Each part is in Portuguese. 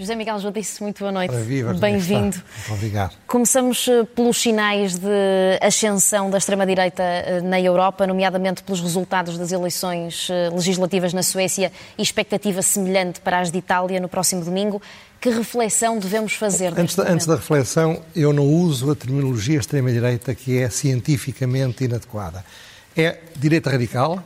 José Miguel Judice, muito boa noite. Viva, Bem-vindo. Obrigado. Começamos eh, pelos sinais de ascensão da extrema-direita eh, na Europa, nomeadamente pelos resultados das eleições eh, legislativas na Suécia e expectativa semelhante para as de Itália no próximo domingo. Que reflexão devemos fazer? Antes da, antes da reflexão, eu não uso a terminologia extrema-direita que é cientificamente inadequada. É direita radical,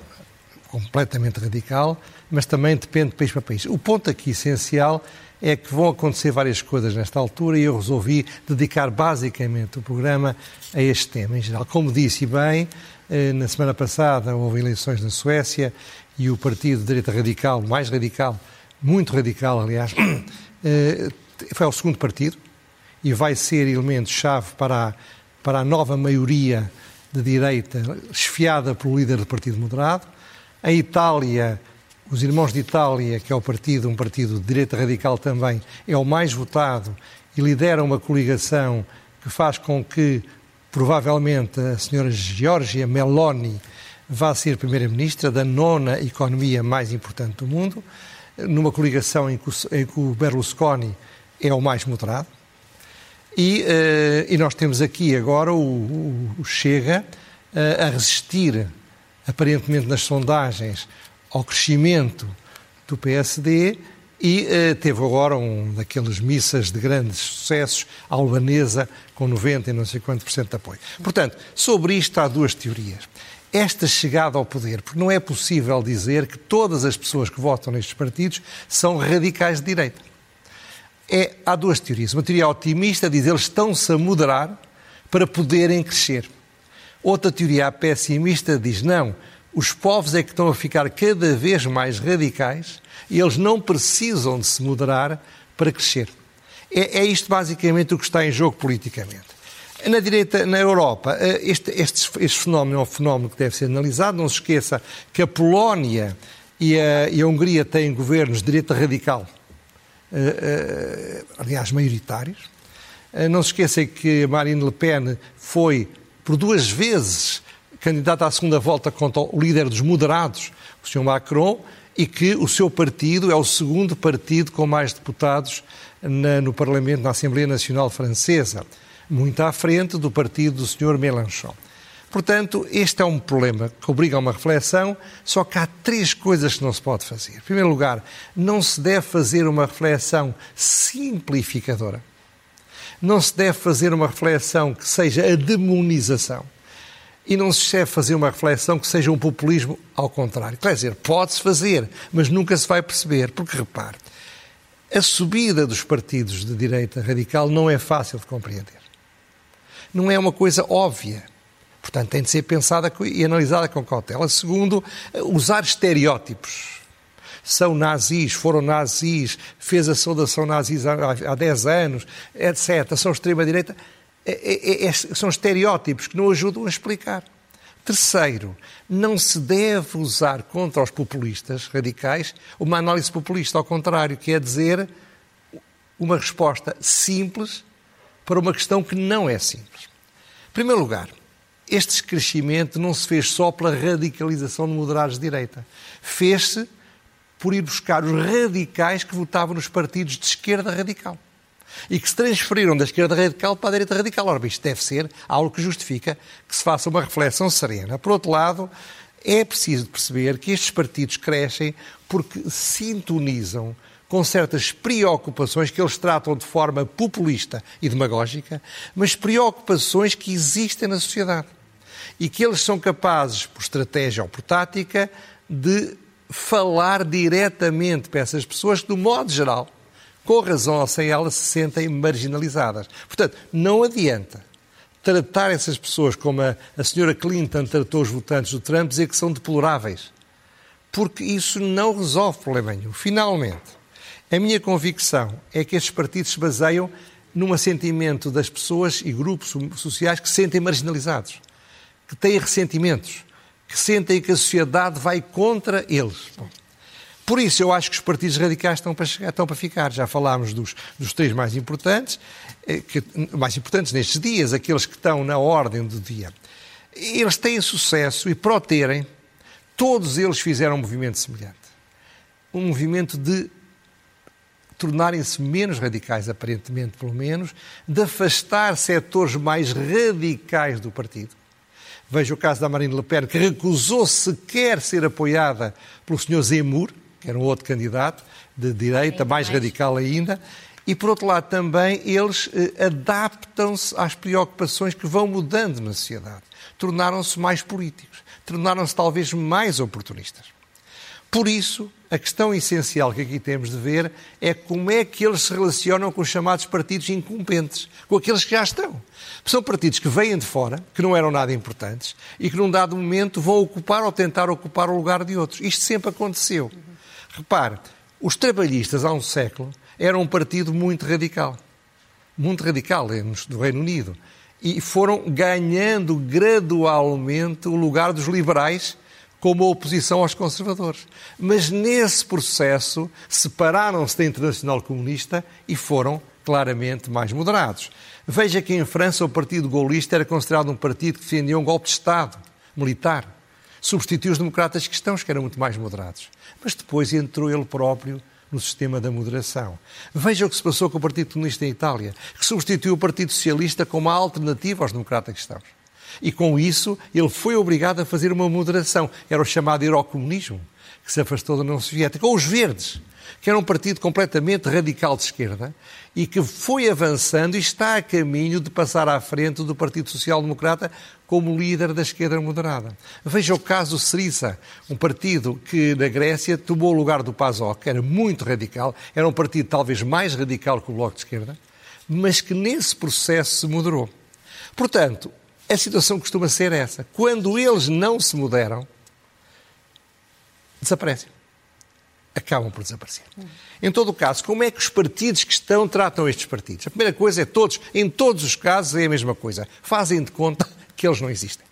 completamente radical, mas também depende de país para país. O ponto aqui essencial é que vão acontecer várias coisas nesta altura e eu resolvi dedicar basicamente o programa a este tema em geral. Como disse bem, eh, na semana passada houve eleições na Suécia e o partido de direita radical, mais radical, muito radical, aliás, foi o segundo partido e vai ser elemento-chave para a, para a nova maioria de direita, esfiada pelo líder do Partido Moderado. Em Itália, os Irmãos de Itália, que é o partido, um partido de direita radical também, é o mais votado e lidera uma coligação que faz com que, provavelmente, a senhora Giorgia Meloni vá ser primeira-ministra da nona economia mais importante do mundo, numa coligação em que o Berlusconi é o mais moderado. E, uh, e nós temos aqui agora o, o, Chega uh, a resistir, aparentemente nas sondagens, ao crescimento do PSD e eh, teve agora um daqueles missas de grandes sucessos, a albanesa, com 90 e não sei quanto por cento de apoio. Portanto, sobre isto há duas teorias. Esta chegada ao poder, porque não é possível dizer que todas as pessoas que votam nestes partidos são radicais de direita. É, há duas teorias. Uma teoria otimista diz que eles estão-se a moderar para poderem crescer. Outra teoria pessimista diz não, os povos é que estão a ficar cada vez mais radicais e eles não precisam de se moderar para crescer. É, é isto basicamente o que está em jogo politicamente. Na direita, na Europa, eh, este, este, este, fenómeno é um fenómeno que deve ser analisado. Não se esqueça que a Polónia e a, e a Hungria têm governos de direita radical, uh, uh, aliás, maioritários. Não se esqueça que Marine Le Pen foi, por duas vezes, candidato à segunda volta contra o líder dos moderados, o Sr. Macron, e que o seu partido é o segundo partido com mais deputados na, no Parlamento, na Assembleia Nacional Francesa, muito à frente do partido do Sr. Mélenchon. Portanto, este é um problema que obriga a uma reflexão, só que há três coisas que não se pode fazer. Em primeiro lugar, não se deve fazer uma reflexão simplificadora. Não se deve fazer uma reflexão que seja a demonização. E não se deve fazer uma reflexão que seja um populismo ao contrário. Quer dizer, pode-se fazer, mas nunca se vai perceber. Porque, repare, a subida dos partidos de direita radical não é fácil de compreender. Não é uma coisa óbvia. Portanto, tem de ser pensada e analisada com cautela. Segundo, usar estereótipos. São nazis, foram nazis, fez a saudação nazis há, há 10 anos, etc. São extrema-direita é, é, é, são estereótipos que não ajudam a explicar. Terceiro, não se deve usar contra os populistas radicais uma análise populista, ao contrário, que é dizer uma resposta simples para uma questão que não é simples. Em primeiro lugar, este crescimento não se fez só pela radicalização de moderados de direita. Fez-se por ir buscar os radicais que votavam nos partidos de esquerda radical e que se transferiram da esquerda radical para a direita radical. Ora, isto deve ser algo que justifica que se faça uma reflexão serena. Por outro lado, é preciso perceber que estes partidos crescem porque sintonizam com certas preocupações que eles tratam de forma populista e demagógica, mas preocupações que existem na sociedade e que eles são capazes, por estratégia ou por tática, de falar diretamente para essas pessoas que, do modo geral, com razão ou sem ela, se sentem marginalizadas. Portanto, não adianta tratar essas pessoas como a, a senhora Clinton tratou os votantes do Trump, dizer que são deploráveis. Porque isso não resolve problema nenhum. Finalmente, a minha convicção é que estes partidos se baseiam num assentimento das pessoas e grupos sociais que se sentem marginalizados, que têm ressentimentos, que sentem que a sociedade vai contra eles. Por isso, eu acho que os partidos radicais estão para, chegar, estão para ficar. Já falámos dos, dos três mais importantes, eh, que, mais importantes nestes dias, aqueles que estão na ordem do dia. Eles têm sucesso e, para o terem, todos eles fizeram um movimento semelhante. Um movimento de tornarem-se menos radicais, aparentemente, pelo menos, de afastar setores mais radicais do partido. Veja o caso da Marine Le Pen, que recusou sequer ser apoiada pelo Sr. Zemmour, que era um outro candidato de direita, mais, mais radical ainda. E, por outro lado, também eles eh, adaptam-se às preocupações que vão mudando na sociedade. Tornaram-se mais políticos, tornaram-se talvez mais oportunistas. Por isso, a questão essencial que aqui temos de ver é como é que eles se relacionam com os chamados partidos incumbentes, com aqueles que já estão. São partidos que vêm de fora, que não eram nada importantes e que num dado momento vão ocupar ou tentar ocupar o lugar de outros. Isto sempre aconteceu. Repare, os trabalhistas há um século eram um partido muito radical. Muito radical no Reino Unido. E foram ganhando gradualmente o lugar dos liberais como oposição aos conservadores. Mas nesse processo separaram-se da Internacional Comunista e foram claramente mais moderados. Veja que em França o Partido Gaullista era considerado um partido que defendia um golpe de Estado militar. Substituiu os democratas cristãos, que eram muito mais moderados. Mas depois entrou ele próprio no sistema da moderação. Veja o que se passou com o Partido Comunista em Itália, que substituiu o Partido Socialista como uma alternativa aos democratas cristãos. E com isso ele foi obrigado a fazer uma moderação. Era o chamado eurocomunismo, que se afastou da União Soviética. Ou os Verdes, que era um partido completamente radical de esquerda e que foi avançando e está a caminho de passar à frente do Partido Social Democrata como líder da esquerda moderada. Veja o caso Syriza, um partido que na Grécia tomou o lugar do PASOK, era muito radical, era um partido talvez mais radical que o Bloco de Esquerda, mas que nesse processo se moderou. Portanto, a situação costuma ser essa. Quando eles não se moderam, desaparecem. Acabam por desaparecer. Em todo o caso, como é que os partidos que estão tratam estes partidos? A primeira coisa é todos, em todos os casos, é a mesma coisa. Fazem de conta que eles não existem.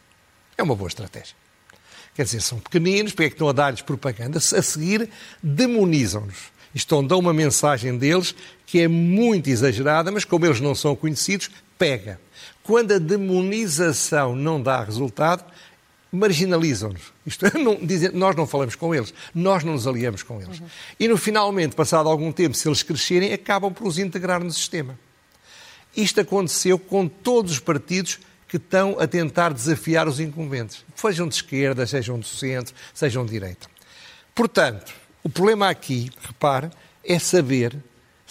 É uma boa estratégia. Quer dizer, são pequeninos, porque é que estão a dar-lhes propaganda? A seguir, demonizam-nos. Estão, dão uma mensagem deles que é muito exagerada, mas como eles não são conhecidos, pega. Quando a demonização não dá resultado, marginalizam-nos. Isto é, não, dizem, nós não falamos com eles, nós não nos aliamos com eles. Uhum. E no finalmente, passado algum tempo, se eles crescerem, acabam por os integrar no sistema. Isto aconteceu com todos os partidos que estão a tentar desafiar os incumbentes, sejam de esquerda, sejam de centro, sejam de direita. Portanto, o problema aqui, repare, é saber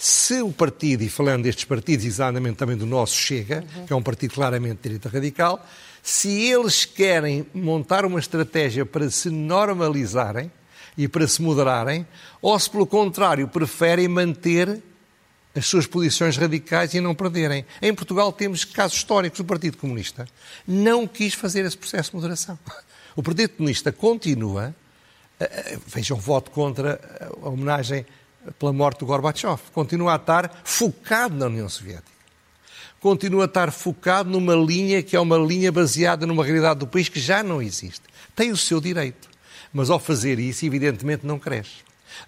se o partido, e falando destes partidos, exatamente também do nosso Chega, uhum. que é um partido claramente de direita radical, se eles querem montar uma estratégia para se normalizarem e para se moderarem, ou se, pelo contrário, preferem manter as suas posições radicais e não perderem. Em Portugal temos casos históricos. O Partido Comunista não quis fazer esse processo de moderação. O Partido Comunista continua. Eh, eh, vejam, voto contra a homenagem pela morte do Gorbachev. Continua a estar focado na União Soviética. Continua a estar focado numa linha que é uma linha baseada numa realidade do país que já não existe. Tem o seu direito. Mas ao fazer isso, evidentemente, não cresce.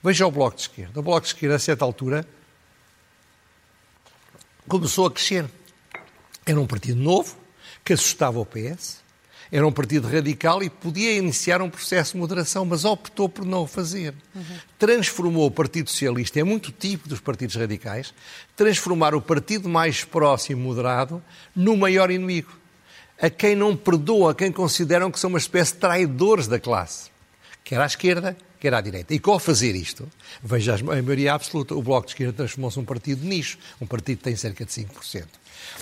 Veja o Bloco de Esquerda. O Bloco de Esquerda, a certa altura, começou a crescer. Era um partido novo, que assustava o PS, era um partido radical e podia iniciar um processo de moderação, mas optou por não o fazer. Uhum. Transformou o Partido Socialista, é muito tipo dos partidos radicais, transformar o partido mais próximo, moderado, no maior inimigo. A quem não perdoa, a quem consideram que são uma espécie de traidores da classe, quer à esquerda, quer à direita. E ao fazer isto, veja a maioria absoluta, o Bloco de Esquerda transformou-se num partido de nicho, um partido que tem cerca de 5%.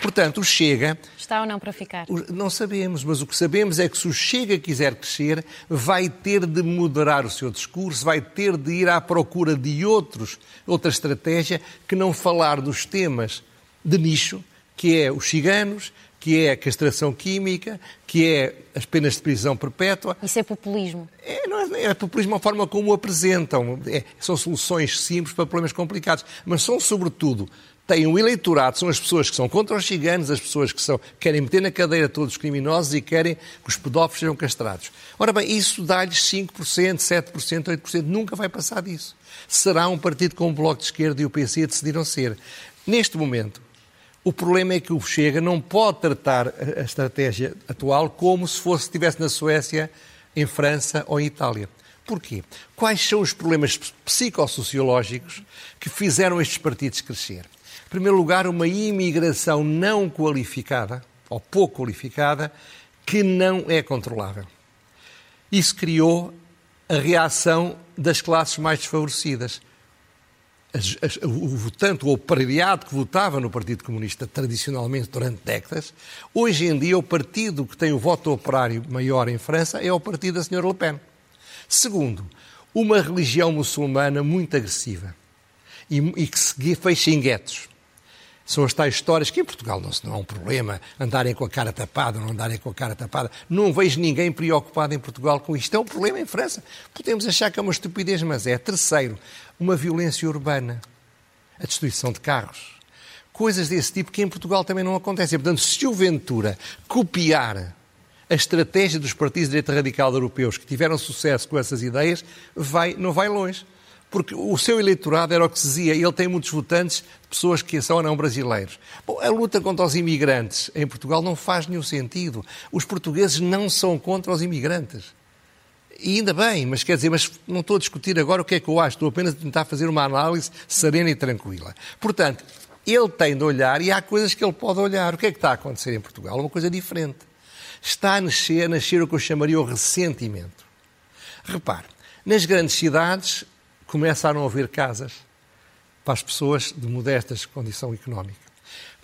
Portanto, o Chega. Está ou não para ficar? Não sabemos, mas o que sabemos é que se o Chega quiser crescer, vai ter de moderar o seu discurso, vai ter de ir à procura de outros, outra estratégia que não falar dos temas de nicho, que é os ciganos, que é a castração química, que é as penas de prisão perpétua. Isso é populismo. É, não é, é populismo a forma como o apresentam. É, são soluções simples para problemas complicados, mas são, sobretudo, tem um eleitorado, são as pessoas que são contra os ciganos, as pessoas que são, querem meter na cadeira todos os criminosos e querem que os pedófilos sejam castrados. Ora bem, isso dá-lhes 5%, 7%, 8%, nunca vai passar disso. Será um partido com o Bloco de Esquerda e o PC decidiram ser. Neste momento, o problema é que o Chega não pode tratar a estratégia atual como se fosse estivesse na Suécia, em França ou em Itália. Porquê? Quais são os problemas psicossociológicos que fizeram estes partidos crescer? Em primeiro lugar, uma imigração não qualificada, ou pouco qualificada, que não é controlável. Isso criou a reação das classes mais desfavorecidas. As, o votante, ou o pareado que votava no Partido Comunista tradicionalmente durante décadas, hoje em dia o partido que tem o voto operário maior em França é o partido da Sra. Le Pen. Segundo, uma religião muçulmana muito agressiva e, e que se fecha em guetos. São as tais histórias que em Portugal não, não é um problema andarem com a cara tapada ou não andarem com a cara tapada. Não vejo ninguém preocupado em Portugal com isto. É um problema em França. Podemos achar que é uma estupidez, mas é. Terceiro, uma violência urbana. A destruição de carros. Coisas desse tipo que em Portugal também não acontecem. Portanto, se o Ventura copiar a estratégia dos partidos de direita radical europeus que tiveram sucesso com essas ideias vai, não vai longe. Porque o seu eleitorado era o que se dizia, ele tem muitos votantes de pessoas que são ou não brasileiros. Bom, a luta contra os imigrantes em Portugal não faz nenhum sentido. Os portugueses não são contra os imigrantes. E ainda bem, mas quer dizer, mas não estou a discutir agora o que é que eu acho, estou apenas a tentar fazer uma análise serena e tranquila. Portanto, ele tem de olhar e há coisas que ele pode olhar. O que é que está a acontecer em Portugal? Uma coisa diferente está a nascer, a nascer o que eu chamaria o ressentimento. Repare, nas grandes cidades começaram a haver casas para as pessoas de modestas condição económica.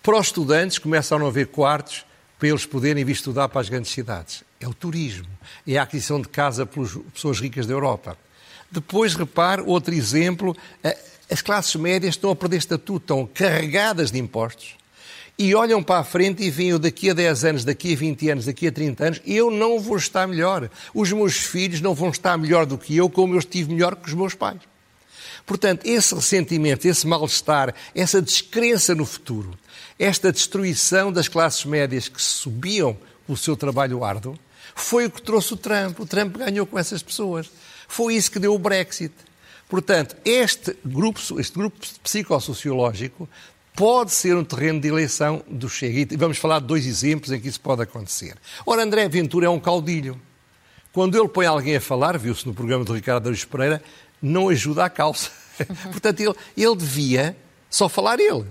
Para os estudantes começaram a haver quartos para eles poderem vir estudar para as grandes cidades. É o turismo, é a aquisição de casa pelas pessoas ricas da Europa. Depois, repare, outro exemplo, as classes médias estão a perder estatuto, estão carregadas de impostos e olham para a frente e veem daqui a 10 anos, daqui a 20 anos, daqui a 30 anos, eu não vou estar melhor. Os meus filhos não vão estar melhor do que eu, como eu estive melhor que os meus pais. Portanto, esse ressentimento, esse mal-estar, essa descrença no futuro, esta destruição das classes médias que subiam pelo seu trabalho árduo, foi o que trouxe o Trump. O Trump ganhou com essas pessoas. Foi isso que deu o Brexit. Portanto, este grupo, este grupo psicossociológico pode ser um terreno de eleição do Chega. E vamos falar de dois exemplos em que isso pode acontecer. Ora, André Ventura é um caudilho. Quando ele põe alguém a falar, viu-se no programa do Ricardo Aruz Pereira, não ajuda a causa. Portanto, ele, ele devia só falar ele.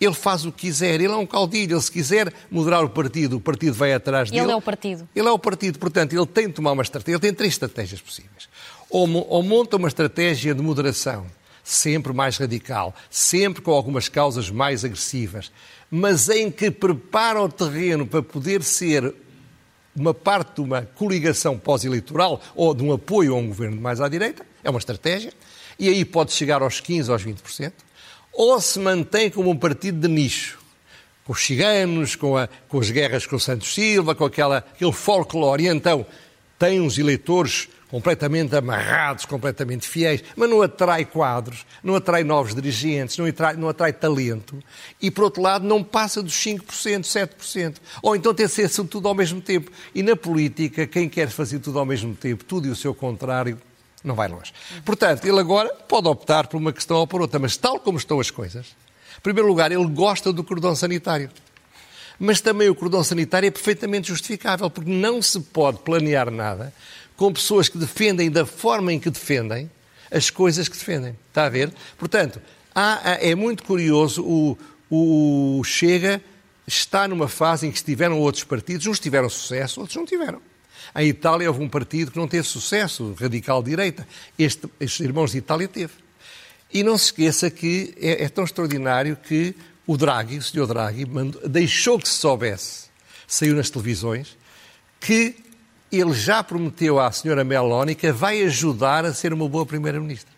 Ele faz o que quiser, ele é um caudilho, ele se quiser moderar o partido, o partido vai atrás dele. Ele é o partido. Ele é o partido, portanto, ele tem de tomar uma estratégia, ele tem três estratégias possíveis. Ou, ou monta uma estratégia de moderação, sempre mais radical, sempre com algumas causas mais agressivas, mas em que prepara o terreno para poder ser uma parte de uma coligação pós-eleitoral ou de um apoio a um governo mais à direita, é uma estratégia, e aí pode chegar aos 15% aos 20%, ou se mantém como um partido de nicho, com os ciganos, com, a, com as guerras com o Santos Silva, com aquela, aquele folclore, e então tem uns eleitores completamente amarrados, completamente fiéis, mas não atrai quadros, não atrai novos dirigentes, não atrai, não atrai talento. E, por outro lado, não passa dos 5%, 7%. Ou então tem de ser tudo ao mesmo tempo. E na política, quem quer fazer tudo ao mesmo tempo, tudo e o seu contrário, não vai longe. Portanto, ele agora pode optar por uma questão ou por outra, mas tal como estão as coisas, em primeiro lugar, ele gosta do cordão sanitário. Mas também o cordão sanitário é perfeitamente justificável, porque não se pode planear nada com pessoas que defendem da forma em que defendem as coisas que defendem. Está a ver? Portanto, há, é muito curioso o, o Chega está numa fase em que estiveram outros partidos, uns tiveram sucesso, outros não tiveram. Em Itália houve um partido que não teve sucesso, radical direita. Este, estes irmãos de Itália teve. E não se esqueça que é, é tão extraordinário que o Draghi, o senhor Draghi, mandou, deixou que se soubesse, saiu nas televisões, que ele já prometeu à senhora Meloni que vai ajudar a ser uma boa primeira-ministra.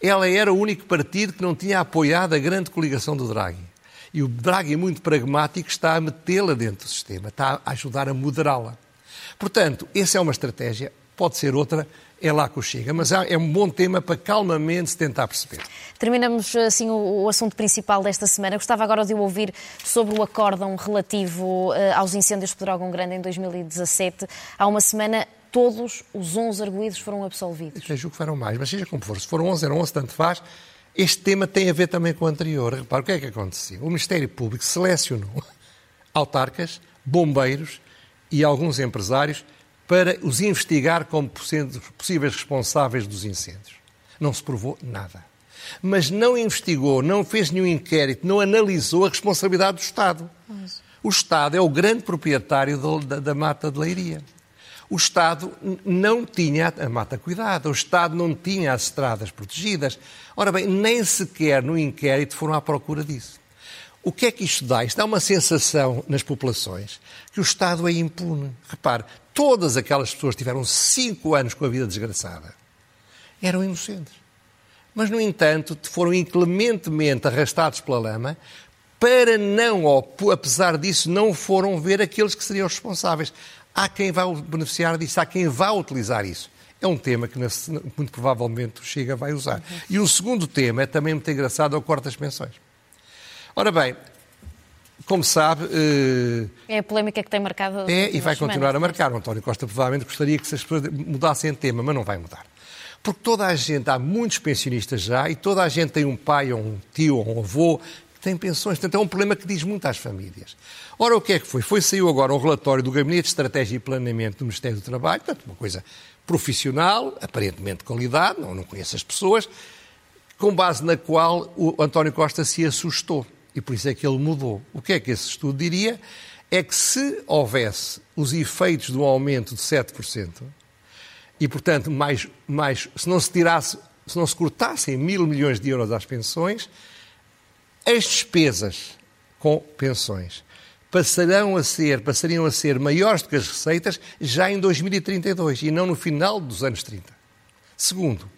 Ela era o único partido que não tinha apoiado a grande coligação do Draghi. E o Draghi, muito pragmático, está a metê-la dentro do sistema, está a ajudar a moderá-la. Portanto, essa é uma estratégia, pode ser outra. é lá que o chega. Mas é um bom tema para calmamente se tentar perceber. Terminamos assim o, o, assunto principal desta semana. Gostava agora de ouvir sobre o acórdão relativo uh, aos incêndios de Pedrógão Grande em 2017. Há uma semana todos os 11 arguídos foram absolvidos. Eu julgo que foram mais, mas seja como for, se foram 11, eram 11, tanto faz. Este tema tem a ver também com o anterior. Repara, o que é que aconteceu? O Ministério Público selecionou autarcas, bombeiros e alguns empresários para os investigar como possíveis responsáveis dos incêndios. Não se provou nada. Mas não investigou, não fez nenhum inquérito, não analisou a responsabilidade do Estado. O Estado é o grande proprietário da, da mata de leiria. O Estado não tinha a mata cuidada, o Estado não tinha as estradas protegidas. Ora bem, nem sequer no inquérito foram à procura disso. O que é que isto dá? Isto dá uma sensação nas populações que o Estado é impune. Repare, todas aquelas pessoas que tiveram cinco anos com a vida desgraçada eram inocentes. Mas, no entanto, foram inclementemente arrastados pela lama para não, apesar disso, não foram ver aqueles que seriam responsáveis. Há quem vá beneficiar disso, há quem vá utilizar isso. É um tema que muito provavelmente o Chega vai usar. Uhum. E o segundo tema é também muito engraçado, é o corte das pensões. Ora bem, como sabe. Uh, é a polémica que tem marcado. É, e vai continuar a marcar. O António Costa provavelmente gostaria que as pessoas mudassem de tema, mas não vai mudar. Porque toda a gente, há muitos pensionistas já, e toda a gente tem um pai, ou um tio, ou um avô que tem pensões. Portanto, é um problema que diz muito às famílias. Ora, o que é que foi? Foi saiu agora um relatório do Gabinete de Estratégia e Planeamento do Ministério do Trabalho, portanto, uma coisa profissional, aparentemente de qualidade, não, não conheço as pessoas, com base na qual o António Costa se assustou e por isso é que ele mudou. O que é que esse estudo diria? É que se houvesse os efeitos do aumento de 7%, e, portanto, mais, mais, se não se tirasse, se não se cortassem mil milhões de euros às pensões, as despesas com pensões passarão a ser, passariam a ser maiores do que as receitas já em 2032 e não no final dos anos 30. Segundo,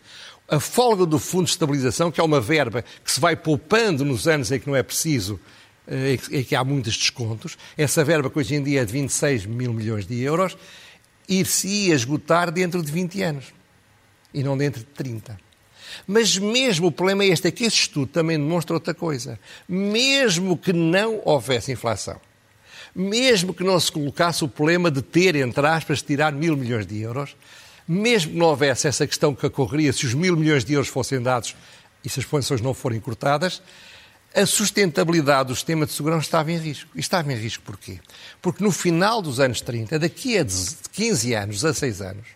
a folga do Fundo de Estabilização, que é uma verba que se vai poupando nos anos em que não é preciso, eh, em que há muitos descontos, essa verba que hoje em dia é de 26 mil milhões de euros, ir-se-ia esgotar dentro de 20 anos e não dentro de 30. Mas mesmo o problema é este, é que esse estudo também demonstra outra coisa. Mesmo que não houvesse inflação, mesmo que não se colocasse o problema de ter, entre aspas, tirar mil milhões de euros, mesmo que não houvesse essa questão que ocorreria se os mil milhões de euros fossem dados e se as pensões não forem cortadas, a sustentabilidade do sistema de segurança estava em risco. E estava em risco porquê? Porque no final dos anos 30, daqui a 15 anos, 16 anos,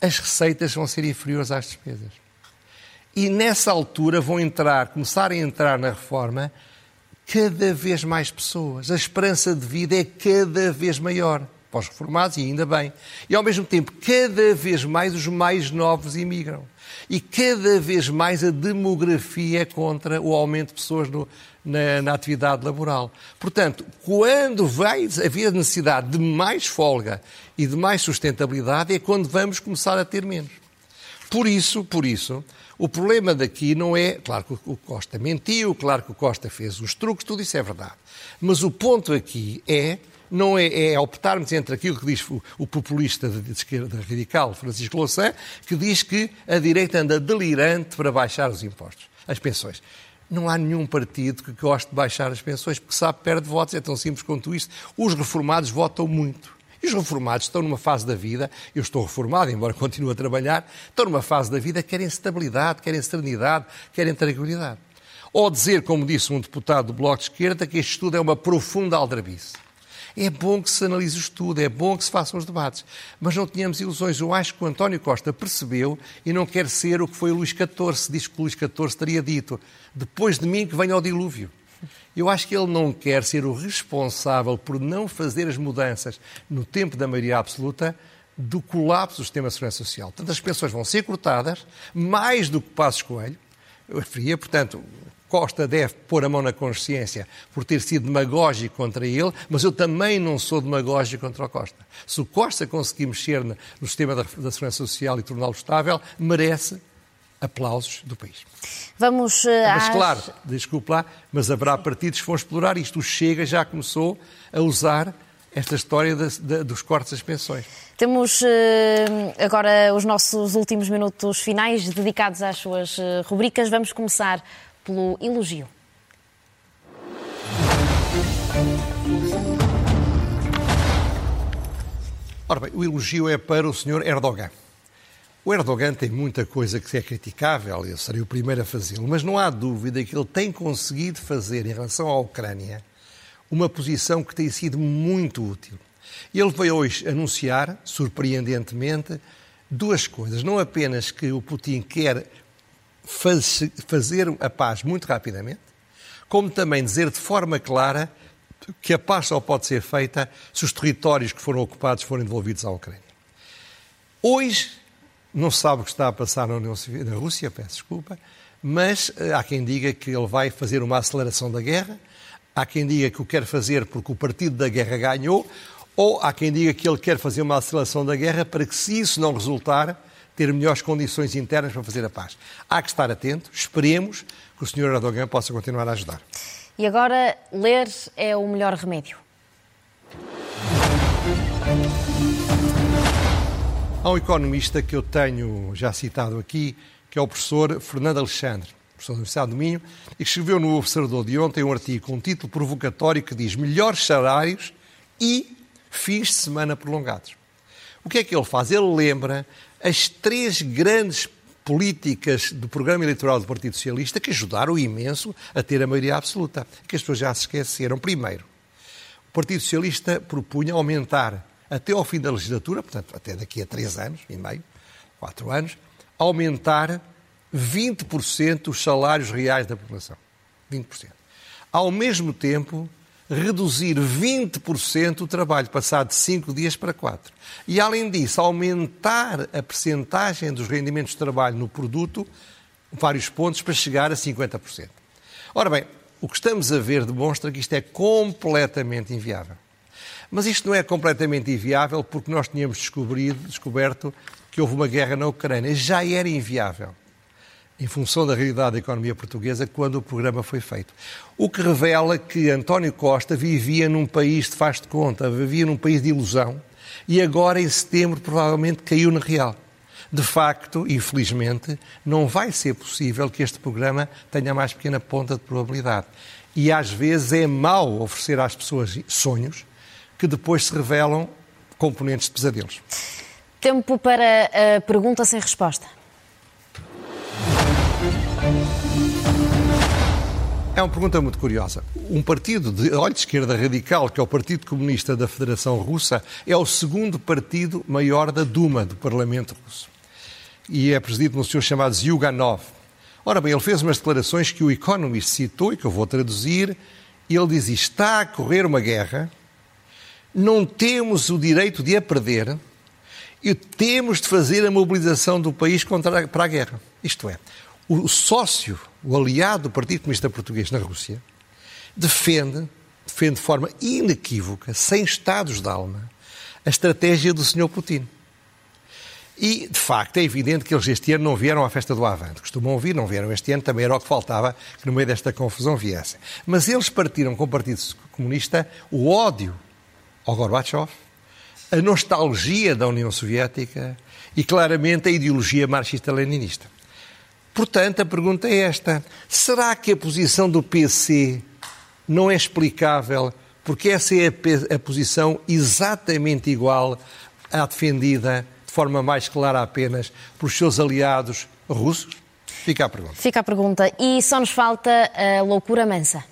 as receitas vão ser inferiores às despesas. E nessa altura vão entrar, começar a entrar na reforma cada vez mais pessoas. A esperança de vida é cada vez maior para os reformados, e ainda bem. E, ao mesmo tempo, cada vez mais os mais novos imigram. E cada vez mais a demografia é contra o aumento de pessoas no, na, na, atividade laboral. Portanto, quando vai haver necessidade de mais folga e de mais sustentabilidade, é quando vamos começar a ter menos. Por isso, por isso, o problema daqui não é, claro que o Costa mentiu, claro que o Costa fez os truques, tudo isso é verdade. Mas o ponto aqui é não é, é optarmos entre aquilo que diz o, o populista de, de, esquerda radical, Francisco Louçã, que diz que a direita anda delirante para baixar os impostos, as pensões. Não há nenhum partido que goste de baixar as pensões, porque sabe perde votos, é tão simples quanto isso. Os reformados votam muito. E os reformados estão numa fase da vida, eu estou reformado, embora continue a trabalhar, estão numa fase da vida que querem estabilidade, querem serenidade, querem tranquilidade. Ou dizer, como disse um deputado do Bloco de Esquerda, que este estudo é uma profunda aldrabice. É bom que se analise o estudo, é bom que se façam os debates, mas não tínhamos ilusões. Eu acho que o António Costa percebeu e não quer ser o que foi o Luís XIV. Diz que o Luís XIV teria dito: depois de mim que venha o dilúvio. Eu acho que ele não quer ser o responsável por não fazer as mudanças no tempo da maioria absoluta do colapso do sistema de segurança social. Portanto, as pensões vão ser cortadas, mais do que Passos Coelho, eu referia, portanto, Costa deve pôr a mão na consciência por ter sido demagógico contra ele, mas eu também não sou demagógico contra o Costa. Se o Costa conseguir mexer no sistema da, da segurança social e torná-lo estável, merece aplausos do país. Vamos. Uh, mas às... claro, desculpe lá, mas haverá partidos que vão explorar isto. O Chega já começou a usar esta história de, de, dos cortes das pensões. Temos uh, agora os nossos últimos minutos finais dedicados às suas uh, rubricas. Vamos começar pelo elogio. Ora bem, o elogio é para o Sr. Erdogan. O Erdogan tem muita coisa que é criticável, eu serei o primeiro a fazê-lo, mas não há dúvida que ele tem conseguido fazer em relação à Ucrânia uma posição que tem sido muito útil. Ele veio hoje anunciar, surpreendentemente, duas coisas. Não apenas que o Putin quer fazer a paz muito rapidamente, como também dizer de forma clara que a paz só pode ser feita se os territórios que foram ocupados forem devolvidos à Ucrânia. Hoje, não se sabe o que está a passar na, União na Rússia, peço desculpa, mas eh, há quem diga que ele vai fazer uma aceleração da guerra, há quem diga que o quer fazer porque o partido da guerra ganhou, ou há quem diga que ele quer fazer uma aceleração da guerra para que, se isso não resultar, ter melhores condições internas para fazer a paz. Há que estar atento, esperemos que o Sr. Erdogan possa continuar a ajudar. E agora, ler é o melhor remédio. Há um economista que eu tenho já citado aqui, que é o professor Fernando Alexandre, professor da Universidade do Minho, e que escreveu no Observador de ontem um artigo com um título provocatório que diz melhores salários e fins de semana prolongados. O que é que ele faz? Ele lembra as três grandes políticas do programa eleitoral do Partido Socialista que ajudaram imenso a ter a maioria absoluta, que as pessoas já se esqueceram. Primeiro, o Partido Socialista propunha aumentar até ao fim da legislatura, portanto, até daqui a três anos e meio, quatro anos, aumentar 20% os salários reais da população. 20%. Ao mesmo tempo, reduzir 20% o trabalho, passar de 5 dias para 4. E, além disso, aumentar a percentagem dos rendimentos de trabalho no produto, vários pontos, para chegar a 50%. Ora bem, o que estamos a ver demonstra que isto é completamente inviável. Mas isto não é completamente inviável porque nós tínhamos descoberto que houve uma guerra na Ucrânia. Já era inviável, em função da realidade da economia portuguesa, quando o programa foi feito. O que revela que António Costa vivia num país de faz de conta, vivia num país de ilusão, e agora, em setembro, provavelmente caiu na real. De facto, infelizmente, não vai ser possível que este programa tenha mais pequena ponta de probabilidade. E às vezes é mau oferecer às pessoas sonhos que depois se revelam componentes de pesadelos. Tempo para a pergunta sem resposta. É uma pergunta muito curiosa. Um partido de olho de esquerda radical, que é o Partido Comunista da Federação Russa, é o segundo partido maior da Duma, do Parlamento Russo. E é presidido por um senhor chamado Zyuganov. Ora bem, ele fez umas declarações que o Economist citou e que eu vou traduzir. Ele diz: está a correr uma guerra não temos o direito de a perder e temos de fazer a mobilização do país contra, para a guerra. Isto é, o sócio, o aliado do Partido Comunista Português na Rússia, defende, defende de forma inequívoca, sem estados de alma, a estratégia do Sr. Putin. E, de facto, é evidente que eles este ano não vieram à festa do Avante. Costumam vir, não vieram este ano, também era o que faltava que no meio desta confusão viessem. Mas eles partiram com o Partido Comunista o ódio ao Gorbachev, a nostalgia da União Soviética e, claramente, a ideologia marxista-leninista. Portanto, a pergunta é esta: será que a posição do PC não é explicável porque essa é a, posição exatamente igual à defendida de forma mais clara apenas pelos seus aliados russos? Fica a pergunta. Fica a pergunta. E só nos falta a loucura mansa.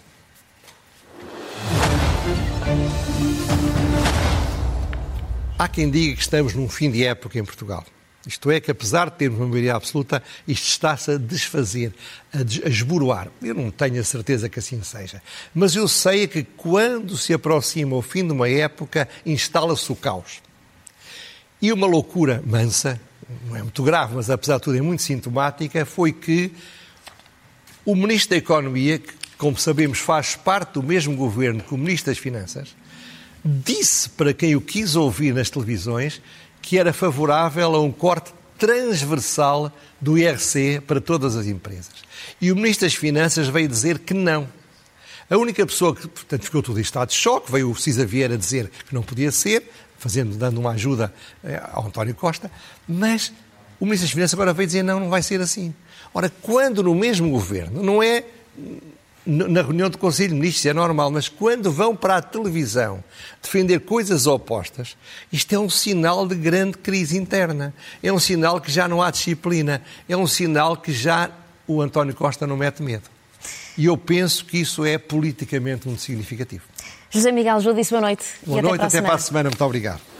Há quem diga que estamos num fim de época em Portugal. Isto é, que apesar de termos uma maioria absoluta, isto está-se a desfazer, a, esboroar. Eu não tenho a certeza que assim seja. Mas eu sei que quando se aproxima o fim de uma época, instala-se o caos. E uma loucura mansa, não é muito grave, mas apesar de tudo é muito sintomática, foi que o Ministro da Economia, que, como sabemos, faz parte do mesmo governo que o Ministro das Finanças, disse para quem o quis ouvir nas televisões que era favorável a um corte transversal do IRC para todas as empresas. E o Ministro das Finanças veio dizer que não. A única pessoa que, portanto, ficou tudo em estado de choque, veio o Cisa Vieira dizer que não podia ser, fazendo, dando uma ajuda eh, ao António Costa, mas o Ministro das Finanças agora veio dizer não, não vai ser assim. Ora, quando no mesmo governo, não é na reunião do Conselho de Ministros, é normal, mas quando vão para a televisão defender coisas opostas, isto é um sinal de grande crise interna. É um sinal que já não há disciplina. É um sinal que já o António Costa não mete medo. E eu penso que isso é politicamente muito significativo. José Miguel Júdice, boa noite. Boa noite, até, até para a semana. Muito obrigado.